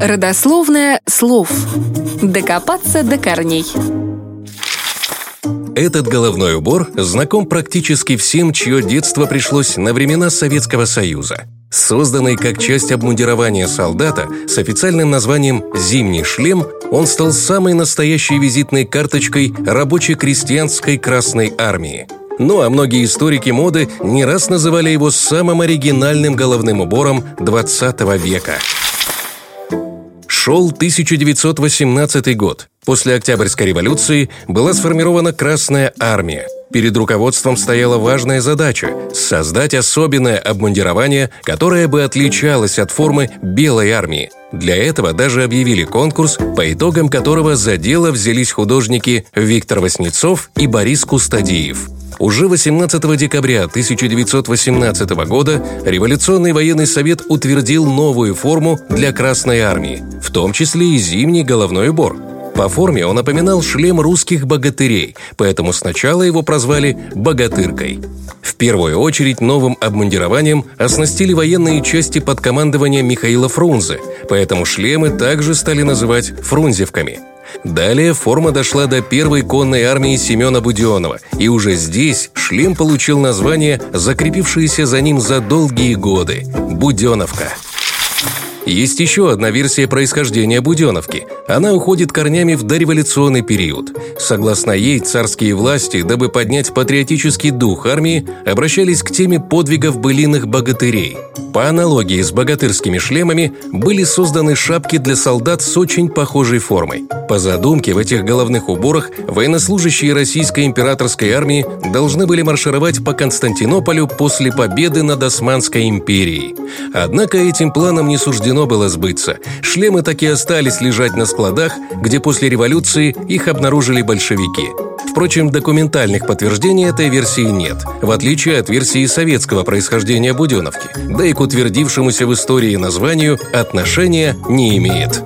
Родословное слов. Докопаться до корней. Этот головной убор знаком практически всем, чье детство пришлось на времена Советского Союза. Созданный как часть обмундирования солдата с официальным названием «зимний шлем», он стал самой настоящей визитной карточкой рабоче-крестьянской Красной Армии. Ну а многие историки моды не раз называли его самым оригинальным головным убором 20 века. Шел 1918 год. После Октябрьской революции была сформирована Красная армия. Перед руководством стояла важная задача – создать особенное обмундирование, которое бы отличалось от формы Белой армии. Для этого даже объявили конкурс, по итогам которого за дело взялись художники Виктор Васнецов и Борис Кустадиев – уже 18 декабря 1918 года Революционный военный совет утвердил новую форму для Красной армии, в том числе и зимний головной убор. По форме он напоминал шлем русских богатырей, поэтому сначала его прозвали «богатыркой». В первую очередь новым обмундированием оснастили военные части под командованием Михаила Фрунзе, поэтому шлемы также стали называть «фрунзевками». Далее форма дошла до первой конной армии Семена Буденова, и уже здесь шлем получил название, закрепившееся за ним за долгие годы – «Буденовка». Есть еще одна версия происхождения Буденовки. Она уходит корнями в дореволюционный период. Согласно ей, царские власти, дабы поднять патриотический дух армии, обращались к теме подвигов былиных богатырей. По аналогии с богатырскими шлемами были созданы шапки для солдат с очень похожей формой. По задумке, в этих головных уборах военнослужащие российской императорской армии должны были маршировать по Константинополю после победы над Османской империей. Однако этим планам не суждено было сбыться. Шлемы так и остались лежать на складах, где после революции их обнаружили большевики. Впрочем, документальных подтверждений этой версии нет, в отличие от версии советского происхождения Буденовки, да и к утвердившемуся в истории названию отношения не имеет.